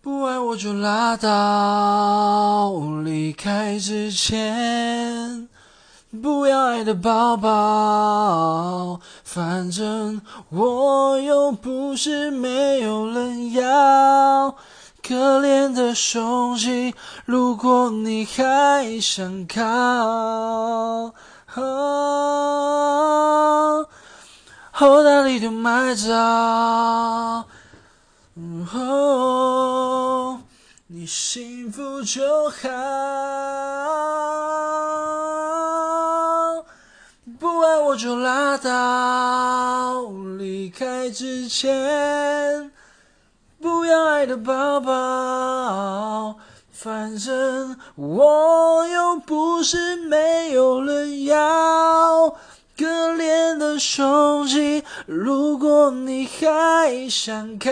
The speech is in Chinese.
不爱我就拉倒，离开之前不要爱的抱抱，反正我又不是没有人要。可怜的胸肌，如果你还想靠，后大利就买早。哦，你幸福就好，不爱我就拉倒，离开之前不要爱的抱抱，反正我又不是没有人要。可怜的胸肌，如果你还想靠。